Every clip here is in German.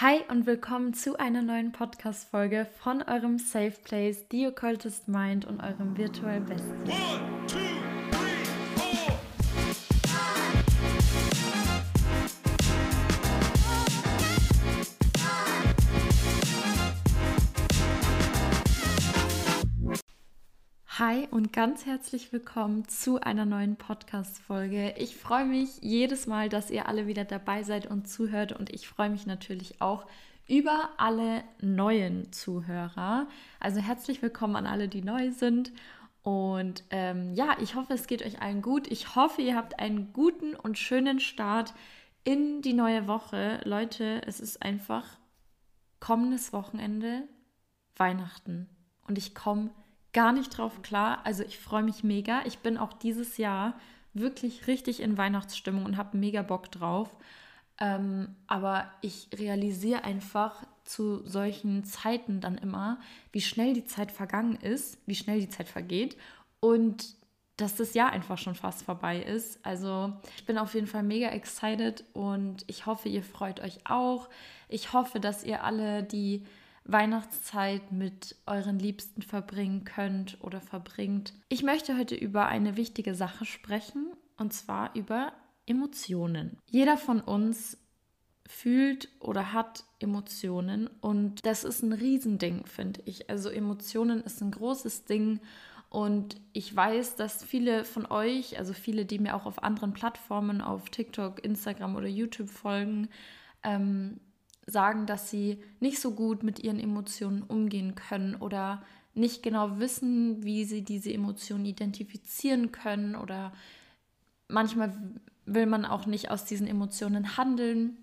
Hi und willkommen zu einer neuen Podcast-Folge von eurem Safe Place, The Occultist Mind und eurem Virtual Bestie. Hi und ganz herzlich willkommen zu einer neuen Podcast-Folge. Ich freue mich jedes Mal, dass ihr alle wieder dabei seid und zuhört und ich freue mich natürlich auch über alle neuen Zuhörer. Also herzlich willkommen an alle, die neu sind. Und ähm, ja, ich hoffe, es geht euch allen gut. Ich hoffe, ihr habt einen guten und schönen Start in die neue Woche. Leute, es ist einfach kommendes Wochenende Weihnachten und ich komme gar nicht drauf klar. Also ich freue mich mega. Ich bin auch dieses Jahr wirklich richtig in Weihnachtsstimmung und habe mega Bock drauf. Ähm, aber ich realisiere einfach zu solchen Zeiten dann immer, wie schnell die Zeit vergangen ist, wie schnell die Zeit vergeht und dass das Jahr einfach schon fast vorbei ist. Also ich bin auf jeden Fall mega excited und ich hoffe, ihr freut euch auch. Ich hoffe, dass ihr alle die Weihnachtszeit mit euren Liebsten verbringen könnt oder verbringt. Ich möchte heute über eine wichtige Sache sprechen und zwar über Emotionen. Jeder von uns fühlt oder hat Emotionen und das ist ein Riesending, finde ich. Also Emotionen ist ein großes Ding und ich weiß, dass viele von euch, also viele, die mir auch auf anderen Plattformen, auf TikTok, Instagram oder YouTube folgen, ähm, sagen, dass sie nicht so gut mit ihren Emotionen umgehen können oder nicht genau wissen, wie sie diese Emotionen identifizieren können oder manchmal will man auch nicht aus diesen Emotionen handeln.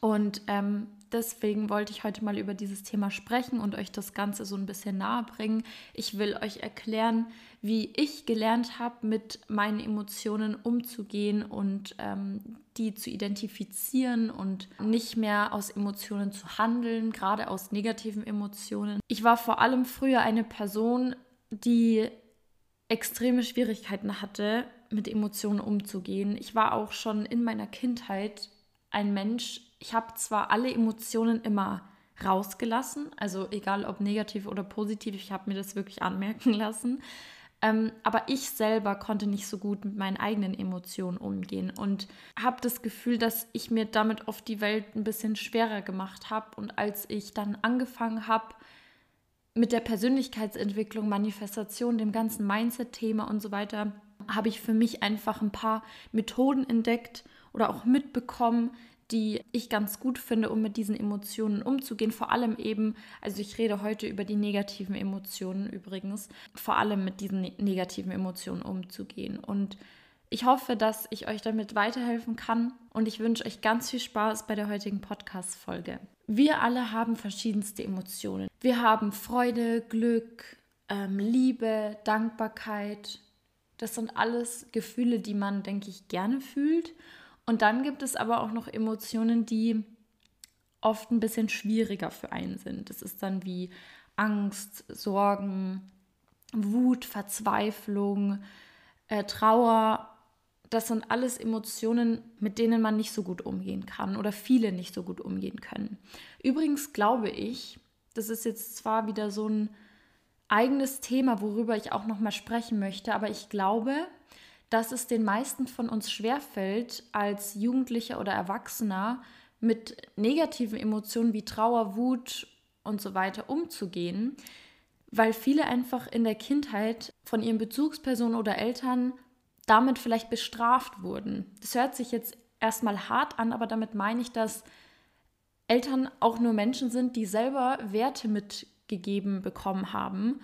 Und ähm, deswegen wollte ich heute mal über dieses Thema sprechen und euch das Ganze so ein bisschen nahe bringen. Ich will euch erklären, wie ich gelernt habe, mit meinen Emotionen umzugehen und ähm, die zu identifizieren und nicht mehr aus Emotionen zu handeln, gerade aus negativen Emotionen. Ich war vor allem früher eine Person, die extreme Schwierigkeiten hatte, mit Emotionen umzugehen. Ich war auch schon in meiner Kindheit ein Mensch, ich habe zwar alle Emotionen immer rausgelassen, also egal ob negativ oder positiv, ich habe mir das wirklich anmerken lassen. Ähm, aber ich selber konnte nicht so gut mit meinen eigenen Emotionen umgehen und habe das Gefühl, dass ich mir damit oft die Welt ein bisschen schwerer gemacht habe. Und als ich dann angefangen habe mit der Persönlichkeitsentwicklung, Manifestation, dem ganzen Mindset-Thema und so weiter, habe ich für mich einfach ein paar Methoden entdeckt oder auch mitbekommen, die ich ganz gut finde, um mit diesen Emotionen umzugehen. Vor allem eben, also ich rede heute über die negativen Emotionen übrigens, vor allem mit diesen ne-, negativen Emotionen umzugehen. Und ich hoffe, dass ich euch damit weiterhelfen kann und ich wünsche euch ganz viel Spaß bei der heutigen Podcast-Folge. Wir alle haben verschiedenste Emotionen. Wir haben Freude, Glück, ähm, Liebe, Dankbarkeit. Das sind alles Gefühle, die man, denke ich, gerne fühlt und dann gibt es aber auch noch Emotionen, die oft ein bisschen schwieriger für einen sind. Das ist dann wie Angst, Sorgen, Wut, Verzweiflung, äh, Trauer. Das sind alles Emotionen, mit denen man nicht so gut umgehen kann oder viele nicht so gut umgehen können. Übrigens glaube ich, das ist jetzt zwar wieder so ein eigenes Thema, worüber ich auch noch mal sprechen möchte, aber ich glaube, dass es den meisten von uns schwerfällt, als Jugendlicher oder Erwachsener mit negativen Emotionen wie Trauer, Wut und so weiter umzugehen, weil viele einfach in der Kindheit von ihren Bezugspersonen oder Eltern damit vielleicht bestraft wurden. Das hört sich jetzt erstmal hart an, aber damit meine ich, dass Eltern auch nur Menschen sind, die selber Werte mitgegeben bekommen haben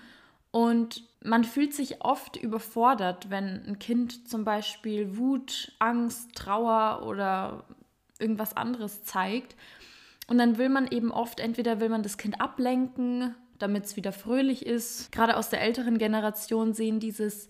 und man fühlt sich oft überfordert, wenn ein Kind zum Beispiel Wut, Angst, Trauer oder irgendwas anderes zeigt. Und dann will man eben oft, entweder will man das Kind ablenken, damit es wieder fröhlich ist. Gerade aus der älteren Generation sehen dieses,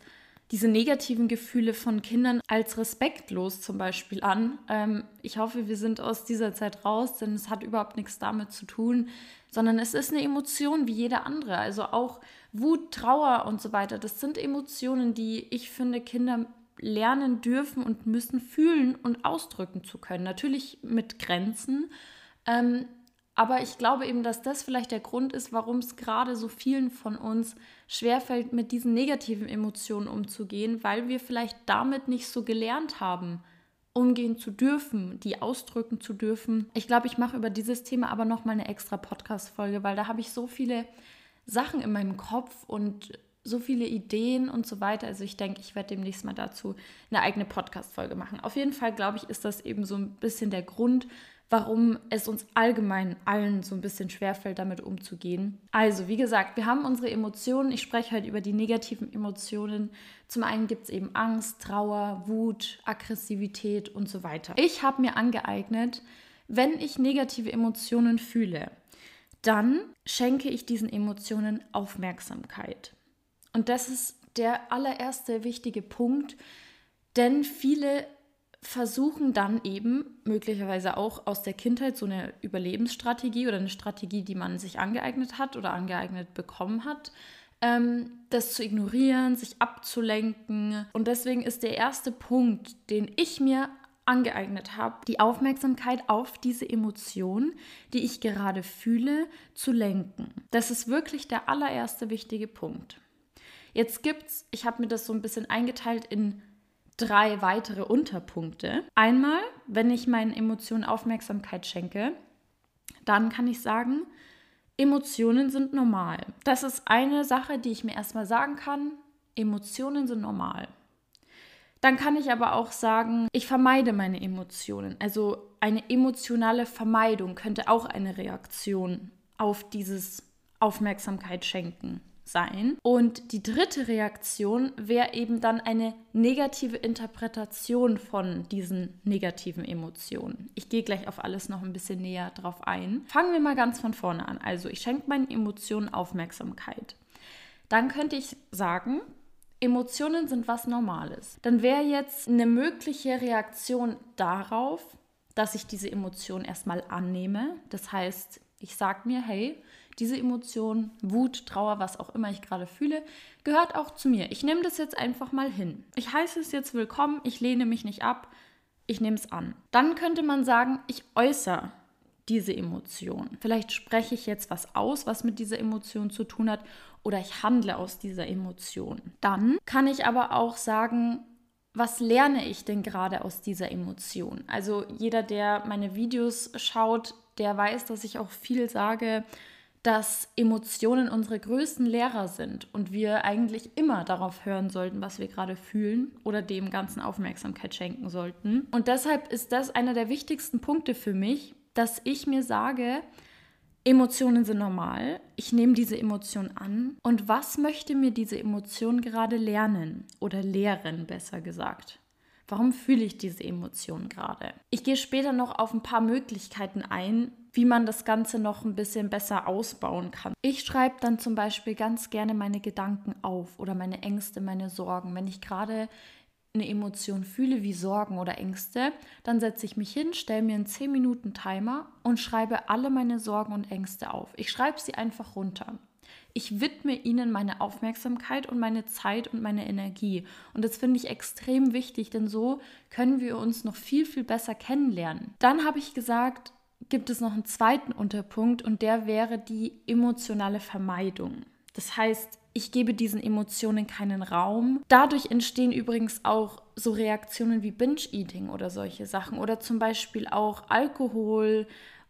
diese negativen Gefühle von Kindern als respektlos zum Beispiel an. Ähm, ich hoffe, wir sind aus dieser Zeit raus, denn es hat überhaupt nichts damit zu tun, sondern es ist eine Emotion wie jede andere. Also auch Wut, Trauer und so weiter. Das sind Emotionen, die ich finde, Kinder lernen dürfen und müssen fühlen und ausdrücken zu können. Natürlich mit Grenzen. Ähm, Aber ich glaube eben, dass das vielleicht der Grund ist, warum es gerade so vielen von uns schwerfällt, mit diesen negativen Emotionen umzugehen, weil wir vielleicht damit nicht so gelernt haben, umgehen zu dürfen, die ausdrücken zu dürfen. Ich glaube, ich mache über dieses Thema aber noch mal eine extra Podcast-Folge, weil da habe ich so viele Sachen in meinem Kopf und so viele Ideen und so weiter. Also ich denke, ich werde demnächst mal dazu eine eigene Podcast-Folge machen. Auf jeden Fall, glaube ich, ist das eben so ein bisschen der Grund, warum es uns allgemein allen so ein bisschen schwerfällt, damit umzugehen. Also, wie gesagt, wir haben unsere Emotionen. Ich spreche heute über die negativen Emotionen. Zum einen gibt es eben Angst, Trauer, Wut, Aggressivität und so weiter. Ich habe mir angeeignet, wenn ich negative Emotionen fühle, dann schenke ich diesen Emotionen Aufmerksamkeit. Und das ist der allererste wichtige Punkt, denn viele versuchen dann eben möglicherweise auch aus der Kindheit so eine Überlebensstrategie oder eine Strategie, die man sich angeeignet hat oder angeeignet bekommen hat, ähm, das zu ignorieren, sich abzulenken. Und deswegen ist der erste Punkt, den ich mir angeeignet habe, die Aufmerksamkeit auf diese Emotion, die ich gerade fühle, zu lenken. Das ist wirklich der allererste wichtige Punkt. Jetzt gibt's, ich habe mir das so ein bisschen eingeteilt in drei weitere Unterpunkte. Einmal, wenn ich meinen Emotionen Aufmerksamkeit schenke, dann kann ich sagen, Emotionen sind normal. Das ist eine Sache, die ich mir erstmal sagen kann. Emotionen sind normal. Dann kann ich aber auch sagen, ich vermeide meine Emotionen. Also eine emotionale Vermeidung könnte auch eine Reaktion auf dieses Aufmerksamkeit schenken sein. Und die dritte Reaktion wäre eben dann eine negative Interpretation von diesen negativen Emotionen. Ich gehe gleich auf alles noch ein bisschen näher drauf ein. Fangen wir mal ganz von vorne an. Also ich schenke meinen Emotionen Aufmerksamkeit. Dann könnte ich sagen, Emotionen sind was Normales. Dann wäre jetzt eine mögliche Reaktion darauf, dass ich diese Emotion erstmal annehme. Das heißt, ich sage mir, hey, diese Emotion, Wut, Trauer, was auch immer ich gerade fühle, gehört auch zu mir. Ich nehme das jetzt einfach mal hin. Ich heiße es jetzt willkommen, ich lehne mich nicht ab, ich nehme es an. Dann könnte man sagen, ich äußere diese Emotion. Vielleicht spreche ich jetzt was aus, was mit dieser Emotion zu tun hat, oder ich handle aus dieser Emotion. Dann kann ich aber auch sagen, was lerne ich denn gerade aus dieser Emotion? Also jeder, der meine Videos schaut, der weiß, dass ich auch viel sage, dass Emotionen unsere größten Lehrer sind und wir eigentlich immer darauf hören sollten, was wir gerade fühlen oder dem Ganzen Aufmerksamkeit schenken sollten. Und deshalb ist das einer der wichtigsten Punkte für mich, dass ich mir sage, Emotionen sind normal, ich nehme diese Emotion an und was möchte mir diese Emotion gerade lernen oder lehren, besser gesagt. Warum fühle ich diese Emotion gerade? Ich gehe später noch auf ein paar Möglichkeiten ein, wie man das Ganze noch ein bisschen besser ausbauen kann. Ich schreibe dann zum Beispiel ganz gerne meine Gedanken auf oder meine Ängste, meine Sorgen. Wenn ich gerade eine Emotion fühle wie Sorgen oder Ängste, dann setze ich mich hin, stelle mir einen 10 Minuten Timer und schreibe alle meine Sorgen und Ängste auf. Ich schreibe sie einfach runter. Ich widme ihnen meine Aufmerksamkeit und meine Zeit und meine Energie. Und das finde ich extrem wichtig, denn so können wir uns noch viel, viel besser kennenlernen. Dann habe ich gesagt, gibt es noch einen zweiten Unterpunkt und der wäre die emotionale Vermeidung. Das heißt, ich gebe diesen Emotionen keinen Raum. Dadurch entstehen übrigens auch so Reaktionen wie Binge-Eating oder solche Sachen oder zum Beispiel auch Alkohol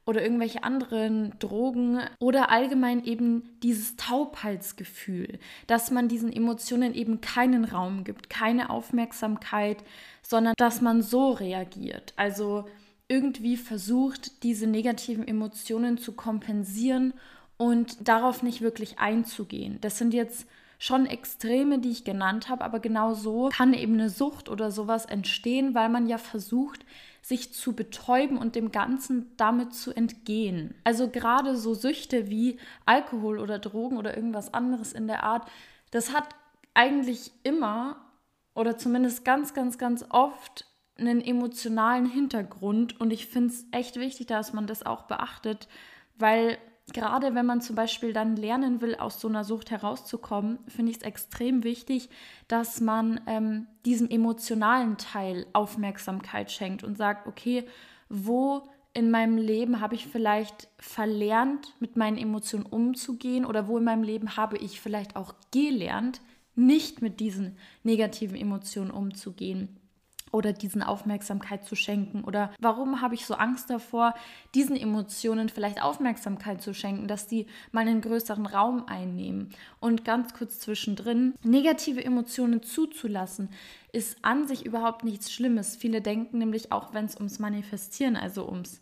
oder irgendwelche anderen Drogen oder allgemein eben dieses Taubheitsgefühl, dass man diesen Emotionen eben keinen Raum gibt, keine Aufmerksamkeit, sondern dass man so reagiert. Also irgendwie versucht, diese negativen Emotionen zu kompensieren und darauf nicht wirklich einzugehen. Das sind jetzt schon Extreme, die ich genannt habe, aber genau so kann eben eine Sucht oder sowas entstehen, weil man ja versucht, sich zu betäuben und dem Ganzen damit zu entgehen. Also gerade so Süchte wie Alkohol oder Drogen oder irgendwas anderes in der Art, das hat eigentlich immer oder zumindest ganz, ganz, ganz oft einen emotionalen Hintergrund und ich finde es echt wichtig, dass man das auch beachtet, weil gerade wenn man zum Beispiel dann lernen will, aus so einer Sucht herauszukommen, finde ich es extrem wichtig, dass man ähm, diesem emotionalen Teil Aufmerksamkeit schenkt und sagt, okay, wo in meinem Leben habe ich vielleicht verlernt, mit meinen Emotionen umzugehen oder wo in meinem Leben habe ich vielleicht auch gelernt, nicht mit diesen negativen Emotionen umzugehen oder diesen Aufmerksamkeit zu schenken? Oder warum habe ich so Angst davor, diesen Emotionen vielleicht Aufmerksamkeit zu schenken, dass die mal einen größeren Raum einnehmen? Und ganz kurz zwischendrin, negative Emotionen zuzulassen, ist an sich überhaupt nichts Schlimmes. Viele denken nämlich auch, wenn es ums Manifestieren, also ums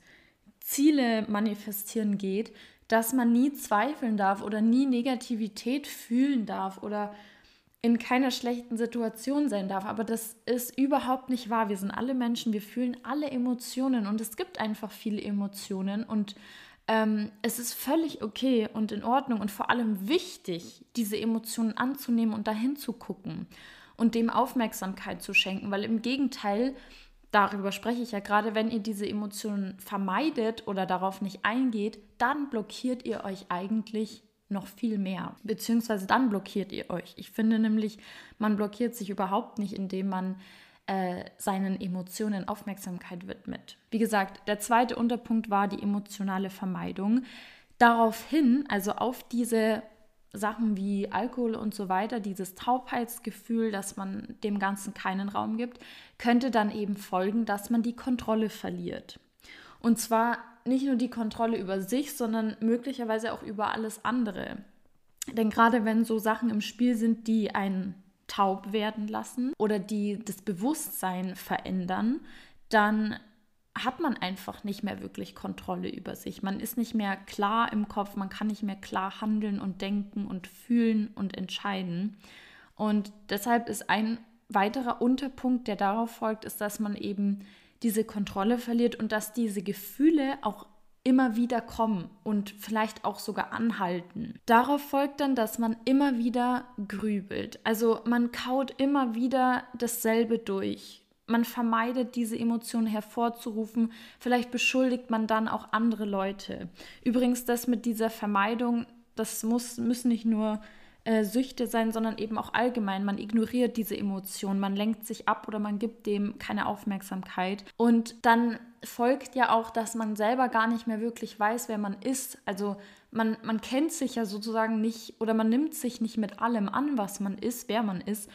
Ziele manifestieren geht, dass man nie zweifeln darf oder nie Negativität fühlen darf oder in keiner schlechten Situation sein darf. Aber das ist überhaupt nicht wahr. Wir sind alle Menschen, wir fühlen alle Emotionen und es gibt einfach viele Emotionen und ähm, es ist völlig okay und in Ordnung und vor allem wichtig, diese Emotionen anzunehmen und dahin zu gucken und dem Aufmerksamkeit zu schenken, weil im Gegenteil, darüber spreche ich ja gerade, wenn ihr diese Emotionen vermeidet oder darauf nicht eingeht, dann blockiert ihr euch eigentlich noch viel mehr. Beziehungsweise dann blockiert ihr euch. Ich finde nämlich, man blockiert sich überhaupt nicht, indem man äh, seinen Emotionen Aufmerksamkeit widmet. Wie gesagt, der zweite Unterpunkt war die emotionale Vermeidung. Daraufhin, also auf diese Sachen wie Alkohol und so weiter, dieses Taubheitsgefühl, dass man dem Ganzen keinen Raum gibt, könnte dann eben folgen, dass man die Kontrolle verliert. Und zwar nicht nur die Kontrolle über sich, sondern möglicherweise auch über alles andere. Denn gerade wenn so Sachen im Spiel sind, die einen taub werden lassen oder die das Bewusstsein verändern, dann hat man einfach nicht mehr wirklich Kontrolle über sich. Man ist nicht mehr klar im Kopf, man kann nicht mehr klar handeln und denken und fühlen und entscheiden. Und deshalb ist ein weiterer Unterpunkt, der darauf folgt, ist, dass man eben diese Kontrolle verliert und dass diese Gefühle auch immer wieder kommen und vielleicht auch sogar anhalten. Darauf folgt dann, dass man immer wieder grübelt. Also man kaut immer wieder dasselbe durch. Man vermeidet diese Emotionen hervorzurufen. Vielleicht beschuldigt man dann auch andere Leute. Übrigens, das mit dieser Vermeidung, das muss, müssen nicht nur äh, Süchte sein, sondern eben auch allgemein. Man ignoriert diese Emotionen, man lenkt sich ab oder man gibt dem keine Aufmerksamkeit. Und dann folgt ja auch, dass man selber gar nicht mehr wirklich weiß, wer man ist. Also man, man kennt sich ja sozusagen nicht oder man nimmt sich nicht mit allem an, was man ist, wer man ist.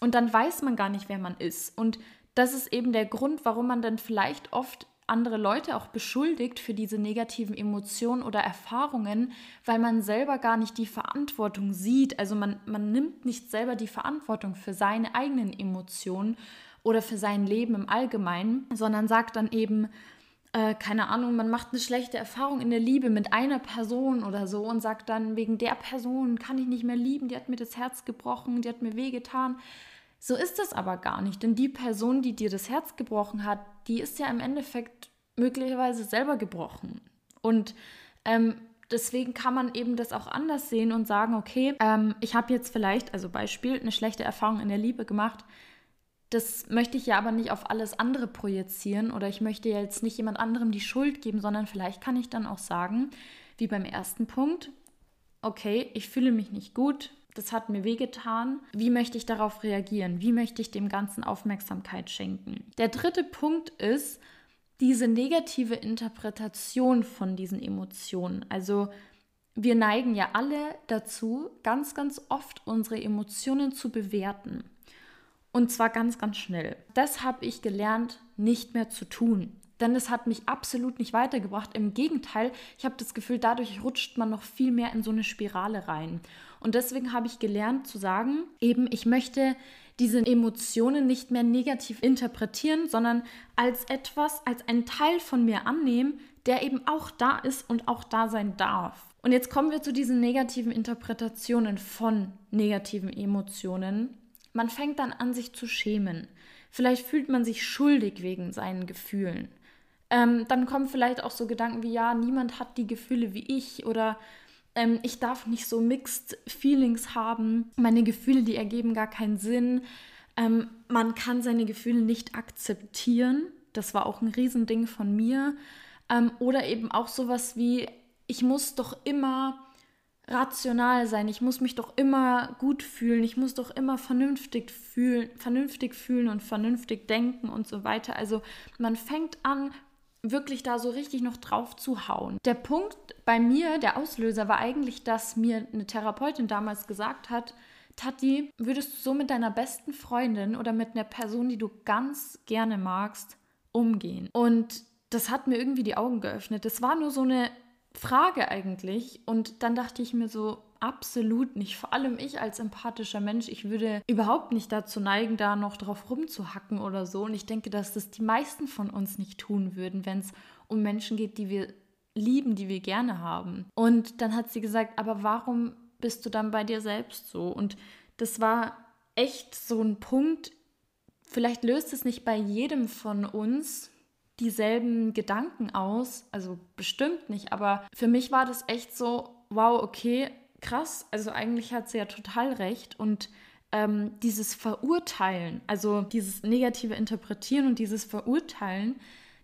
Und dann weiß man gar nicht, wer man ist. Und das ist eben der Grund, warum man dann vielleicht oft andere Leute auch beschuldigt für diese negativen Emotionen oder Erfahrungen, weil man selber gar nicht die Verantwortung sieht. Also man, man nimmt nicht selber die Verantwortung für seine eigenen Emotionen oder für sein Leben im Allgemeinen, sondern sagt dann eben, äh, keine Ahnung, man macht eine schlechte Erfahrung in der Liebe mit einer Person oder so und sagt dann, wegen der Person kann ich nicht mehr lieben, die hat mir das Herz gebrochen, die hat mir wehgetan. So ist es aber gar nicht, denn die Person, die dir das Herz gebrochen hat, die ist ja im Endeffekt möglicherweise selber gebrochen. Und ähm, deswegen kann man eben das auch anders sehen und sagen, okay, ähm, ich habe jetzt vielleicht, also Beispiel, eine schlechte Erfahrung in der Liebe gemacht. Das möchte ich ja aber nicht auf alles andere projizieren oder ich möchte jetzt nicht jemand anderem die Schuld geben, sondern vielleicht kann ich dann auch sagen, wie beim ersten Punkt, okay, ich fühle mich nicht gut, das hat mir wehgetan. Wie möchte ich darauf reagieren? Wie möchte ich dem Ganzen Aufmerksamkeit schenken? Der dritte Punkt ist diese negative Interpretation von diesen Emotionen. Also wir neigen ja alle dazu, ganz, ganz oft unsere Emotionen zu bewerten. Und zwar ganz, ganz schnell. Das habe ich gelernt, nicht mehr zu tun. Denn es hat mich absolut nicht weitergebracht. Im Gegenteil, ich habe das Gefühl, dadurch rutscht man noch viel mehr in so eine Spirale rein. Und deswegen habe ich gelernt zu sagen, eben, ich möchte diese Emotionen nicht mehr negativ interpretieren, sondern als etwas, als einen Teil von mir annehmen, der eben auch da ist und auch da sein darf. Und jetzt kommen wir zu diesen negativen Interpretationen von negativen Emotionen. Man fängt dann an, sich zu schämen. Vielleicht fühlt man sich schuldig wegen seinen Gefühlen. Ähm, dann kommen vielleicht auch so Gedanken wie, ja, niemand hat die Gefühle wie ich oder ähm, ich darf nicht so Mixed Feelings haben. Meine Gefühle, die ergeben gar keinen Sinn. Ähm, man kann seine Gefühle nicht akzeptieren. Das war auch ein Riesending von mir. Ähm, oder eben auch sowas wie, ich muss doch immer rational sein, ich muss mich doch immer gut fühlen, ich muss doch immer vernünftig fühlen, vernünftig fühlen und vernünftig denken und so weiter. Also man fängt an, wirklich da so richtig noch drauf zu hauen. Der Punkt bei mir, der Auslöser, war eigentlich, dass mir eine Therapeutin damals gesagt hat, Tati, würdest du so mit deiner besten Freundin oder mit einer Person, die du ganz gerne magst, umgehen? Und das hat mir irgendwie die Augen geöffnet. Das war nur so eine Frage eigentlich. Und dann dachte ich mir so, absolut nicht. Vor allem ich als empathischer Mensch, ich würde überhaupt nicht dazu neigen, da noch drauf rumzuhacken oder so. Und ich denke, dass das die meisten von uns nicht tun würden, wenn es um Menschen geht, die wir lieben, die wir gerne haben. Und dann hat sie gesagt, aber warum bist du dann bei dir selbst so? Und das war echt so ein Punkt, vielleicht löst es nicht bei jedem von uns dieselben Gedanken aus, also bestimmt nicht, aber für mich war das echt so, wow, okay, krass, also eigentlich hat sie ja total recht und ähm, dieses Verurteilen, also dieses negative Interpretieren und dieses Verurteilen,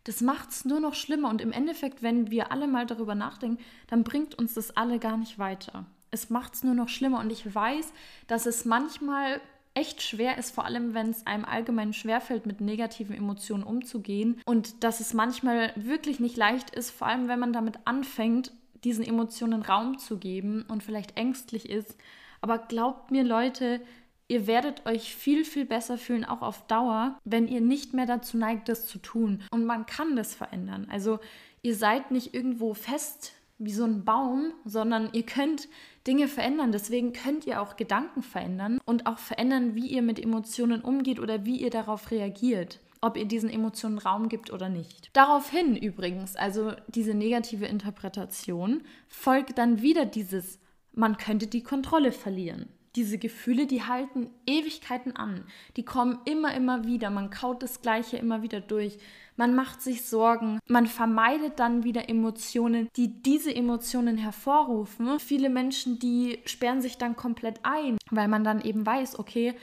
das macht es nur noch schlimmer. Und im Endeffekt, wenn wir alle mal darüber nachdenken, dann bringt uns das alle gar nicht weiter. Es macht es nur noch schlimmer. Und ich weiß, dass es manchmal echt schwer ist, vor allem wenn es einem allgemein schwerfällt, mit negativen Emotionen umzugehen. Und dass es manchmal wirklich nicht leicht ist, vor allem wenn man damit anfängt, diesen Emotionen Raum zu geben und vielleicht ängstlich ist. Aber glaubt mir, Leute, ihr werdet euch viel, viel besser fühlen, auch auf Dauer, wenn ihr nicht mehr dazu neigt, das zu tun. Und man kann das verändern. Also ihr seid nicht irgendwo fest wie so ein Baum, sondern ihr könnt Dinge verändern. Deswegen könnt ihr auch Gedanken verändern und auch verändern, wie ihr mit Emotionen umgeht oder wie ihr darauf reagiert ob ihr diesen Emotionen Raum gibt oder nicht. Daraufhin übrigens, also diese negative Interpretation, folgt dann wieder dieses, man könnte die Kontrolle verlieren. Diese Gefühle, die halten Ewigkeiten an. Die kommen immer, immer wieder. Man kaut das Gleiche immer wieder durch. Man macht sich Sorgen. Man vermeidet dann wieder Emotionen, die diese Emotionen hervorrufen. Viele Menschen, die sperren sich dann komplett ein, weil man dann eben weiß, okay,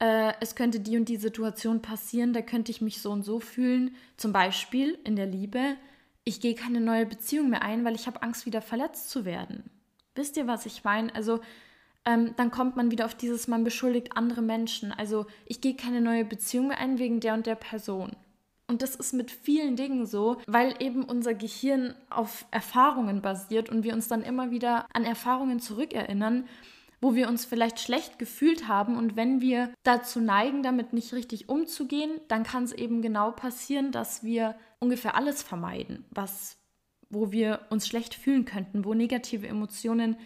äh, es könnte die und die Situation passieren, da könnte ich mich so und so fühlen. Zum Beispiel in der Liebe, ich gehe keine neue Beziehung mehr ein, weil ich habe Angst, wieder verletzt zu werden. Wisst ihr, was ich meine? Also ähm, dann kommt man wieder auf dieses, man beschuldigt andere Menschen. Also ich gehe keine neue Beziehung mehr ein wegen der und der Person. Und das ist mit vielen Dingen so, weil eben unser Gehirn auf Erfahrungen basiert und wir uns dann immer wieder an Erfahrungen zurückerinnern wo wir uns vielleicht schlecht gefühlt haben. Und wenn wir dazu neigen, damit nicht richtig umzugehen, dann kann es eben genau passieren, dass wir ungefähr alles vermeiden, was, wo wir uns schlecht fühlen könnten, wo negative Emotionen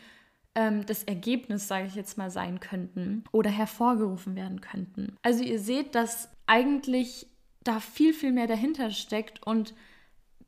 ähm, das Ergebnis, sage ich jetzt mal, sein könnten oder hervorgerufen werden könnten. Also ihr seht, dass eigentlich da viel, viel mehr dahinter steckt und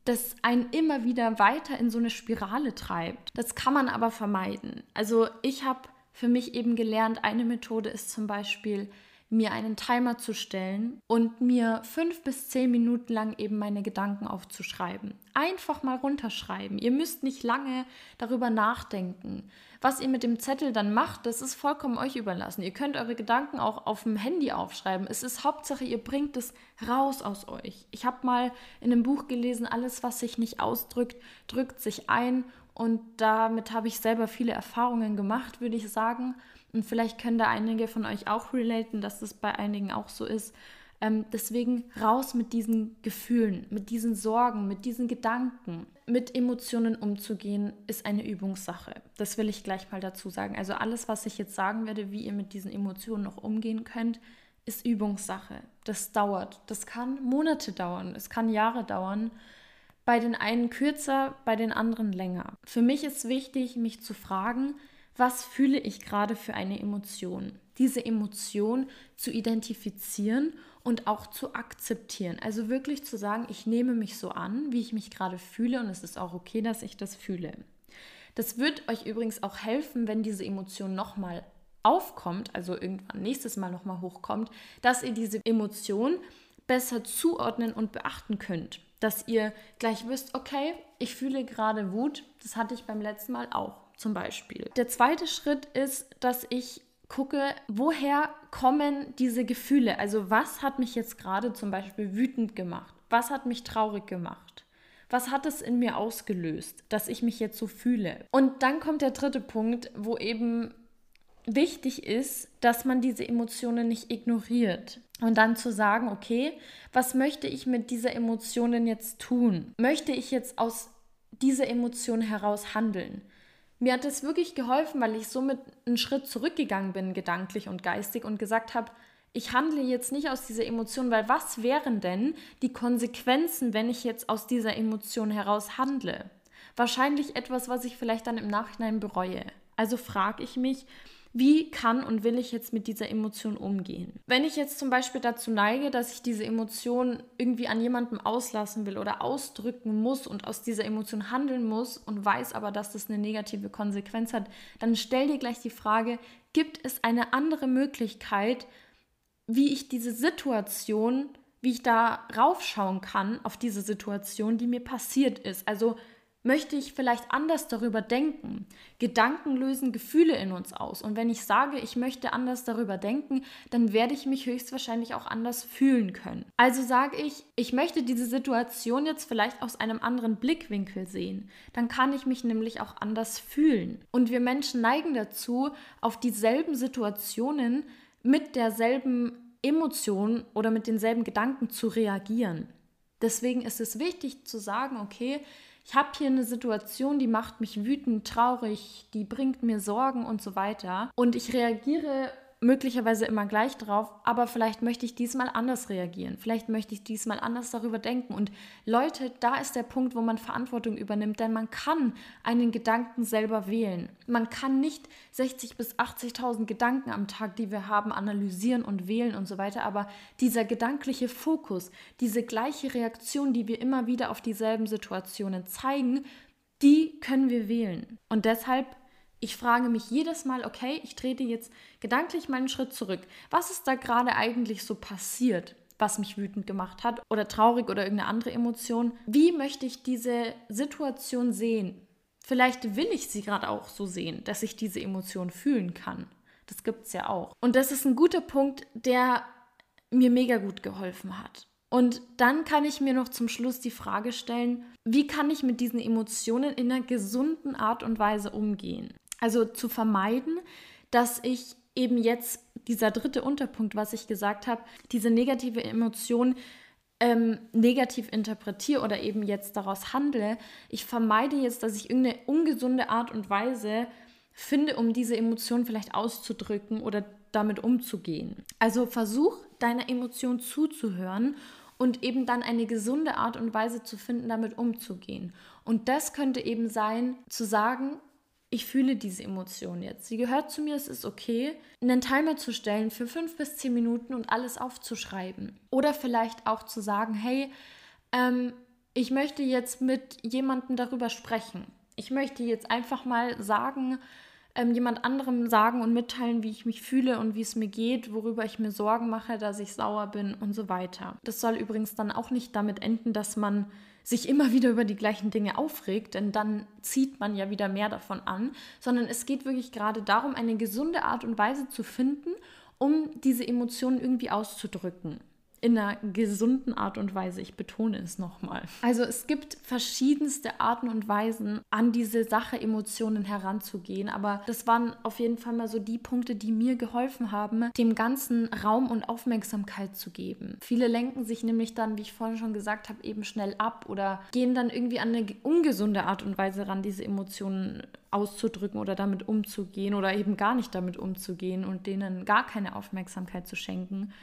das einen immer wieder weiter in so eine Spirale treibt. Das kann man aber vermeiden. Also ich habe für mich eben gelernt, eine Methode ist zum Beispiel, mir einen Timer zu stellen und mir fünf bis zehn Minuten lang eben meine Gedanken aufzuschreiben. Einfach mal runterschreiben. Ihr müsst nicht lange darüber nachdenken. Was ihr mit dem Zettel dann macht, das ist vollkommen euch überlassen. Ihr könnt eure Gedanken auch auf dem Handy aufschreiben. Es ist Hauptsache, ihr bringt es raus aus euch. Ich habe mal in einem Buch gelesen, alles, was sich nicht ausdrückt, drückt sich ein. Und damit habe ich selber viele Erfahrungen gemacht, würde ich sagen. Und vielleicht können da einige von euch auch relaten, dass das bei einigen auch so ist. Ähm, deswegen raus mit diesen Gefühlen, mit diesen Sorgen, mit diesen Gedanken. Mit Emotionen umzugehen, ist eine Übungssache. Das will ich gleich mal dazu sagen. Also alles, was ich jetzt sagen werde, wie ihr mit diesen Emotionen noch umgehen könnt, ist Übungssache. Das dauert. Das kann Monate dauern. Es kann Jahre dauern bei den einen kürzer, bei den anderen länger. Für mich ist wichtig, mich zu fragen, was fühle ich gerade für eine Emotion? Diese Emotion zu identifizieren und auch zu akzeptieren. Also wirklich zu sagen, ich nehme mich so an, wie ich mich gerade fühle und es ist auch okay, dass ich das fühle. Das wird euch übrigens auch helfen, wenn diese Emotion nochmal aufkommt, also irgendwann nächstes Mal nochmal hochkommt, dass ihr diese Emotion besser zuordnen und beachten könnt dass ihr gleich wisst, okay, ich fühle gerade Wut. Das hatte ich beim letzten Mal auch zum Beispiel. Der zweite Schritt ist, dass ich gucke, woher kommen diese Gefühle? Also was hat mich jetzt gerade zum Beispiel wütend gemacht? Was hat mich traurig gemacht? Was hat es in mir ausgelöst, dass ich mich jetzt so fühle? Und dann kommt der dritte Punkt, wo eben wichtig ist, dass man diese Emotionen nicht ignoriert. Und dann zu sagen, okay, was möchte ich mit dieser Emotionen jetzt tun? Möchte ich jetzt aus dieser Emotion heraus handeln? Mir hat es wirklich geholfen, weil ich somit einen Schritt zurückgegangen bin, gedanklich und geistig, und gesagt habe, ich handle jetzt nicht aus dieser Emotion, weil was wären denn die Konsequenzen, wenn ich jetzt aus dieser Emotion heraus handle? Wahrscheinlich etwas, was ich vielleicht dann im Nachhinein bereue. Also frage ich mich, wie kann und will ich jetzt mit dieser Emotion umgehen? Wenn ich jetzt zum Beispiel dazu neige, dass ich diese Emotion irgendwie an jemandem auslassen will oder ausdrücken muss und aus dieser Emotion handeln muss und weiß aber, dass das eine negative Konsequenz hat, dann stell dir gleich die Frage, gibt es eine andere Möglichkeit, wie ich diese Situation, wie ich da raufschauen kann auf diese Situation, die mir passiert ist? Also Möchte ich vielleicht anders darüber denken? Gedanken lösen Gefühle in uns aus. Und wenn ich sage, ich möchte anders darüber denken, dann werde ich mich höchstwahrscheinlich auch anders fühlen können. Also sage ich, ich möchte diese Situation jetzt vielleicht aus einem anderen Blickwinkel sehen. Dann kann ich mich nämlich auch anders fühlen. Und wir Menschen neigen dazu, auf dieselben Situationen mit derselben Emotion oder mit denselben Gedanken zu reagieren. Deswegen ist es wichtig zu sagen, okay, ich habe hier eine Situation, die macht mich wütend, traurig, die bringt mir Sorgen und so weiter. Und ich reagiere möglicherweise immer gleich drauf, aber vielleicht möchte ich diesmal anders reagieren. Vielleicht möchte ich diesmal anders darüber denken. Und Leute, da ist der Punkt, wo man Verantwortung übernimmt, denn man kann einen Gedanken selber wählen. Man kann nicht 60 bis 80.000 Gedanken am Tag, die wir haben, analysieren und wählen und so weiter, aber dieser gedankliche Fokus, diese gleiche Reaktion, die wir immer wieder auf dieselben Situationen zeigen, die können wir wählen. Und deshalb ich frage mich jedes Mal, okay, ich trete jetzt gedanklich meinen Schritt zurück. Was ist da gerade eigentlich so passiert, was mich wütend gemacht hat oder traurig oder irgendeine andere Emotion? Wie möchte ich diese Situation sehen? Vielleicht will ich sie gerade auch so sehen, dass ich diese Emotion fühlen kann. Das gibt es ja auch. Und das ist ein guter Punkt, der mir mega gut geholfen hat. Und dann kann ich mir noch zum Schluss die Frage stellen, wie kann ich mit diesen Emotionen in einer gesunden Art und Weise umgehen? Also zu vermeiden, dass ich eben jetzt dieser dritte Unterpunkt, was ich gesagt habe, diese negative Emotion ähm, negativ interpretiere oder eben jetzt daraus handle. Ich vermeide jetzt, dass ich irgendeine ungesunde Art und Weise finde, um diese Emotion vielleicht auszudrücken oder damit umzugehen. Also versuch deiner Emotion zuzuhören und eben dann eine gesunde Art und Weise zu finden, damit umzugehen. Und das könnte eben sein, zu sagen, ich fühle diese Emotion jetzt. Sie gehört zu mir, es ist okay. Einen Timer zu stellen für fünf bis zehn Minuten und alles aufzuschreiben. Oder vielleicht auch zu sagen, hey, ähm, ich möchte jetzt mit jemandem darüber sprechen. Ich möchte jetzt einfach mal sagen, ähm, jemand anderem sagen und mitteilen, wie ich mich fühle und wie es mir geht, worüber ich mir Sorgen mache, dass ich sauer bin und so weiter. Das soll übrigens dann auch nicht damit enden, dass man sich immer wieder über die gleichen Dinge aufregt, denn dann zieht man ja wieder mehr davon an, sondern es geht wirklich gerade darum, eine gesunde Art und Weise zu finden, um diese Emotionen irgendwie auszudrücken in einer gesunden Art und Weise. Ich betone es nochmal. Also es gibt verschiedenste Arten und Weisen, an diese Sache Emotionen heranzugehen. Aber das waren auf jeden Fall mal so die Punkte, die mir geholfen haben, dem Ganzen Raum und Aufmerksamkeit zu geben. Viele lenken sich nämlich dann, wie ich vorhin schon gesagt habe, eben schnell ab oder gehen dann irgendwie an eine ungesunde Art und Weise ran, diese Emotionen auszudrücken oder damit umzugehen oder eben gar nicht damit umzugehen und denen gar keine Aufmerksamkeit zu schenken.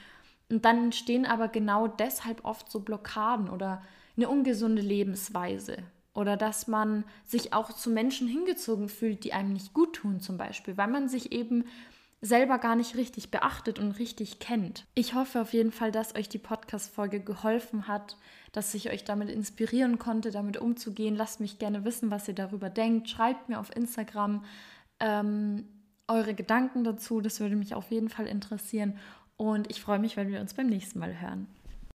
Und dann entstehen aber genau deshalb oft so Blockaden oder eine ungesunde Lebensweise. Oder dass man sich auch zu Menschen hingezogen fühlt, die einem nicht gut tun, zum Beispiel, weil man sich eben selber gar nicht richtig beachtet und richtig kennt. Ich hoffe auf jeden Fall, dass euch die Podcast-Folge geholfen hat, dass ich euch damit inspirieren konnte, damit umzugehen. Lasst mich gerne wissen, was ihr darüber denkt. Schreibt mir auf Instagram ähm, eure Gedanken dazu. Das würde mich auf jeden Fall interessieren. Und ich freue mich, wenn wir uns beim nächsten Mal hören.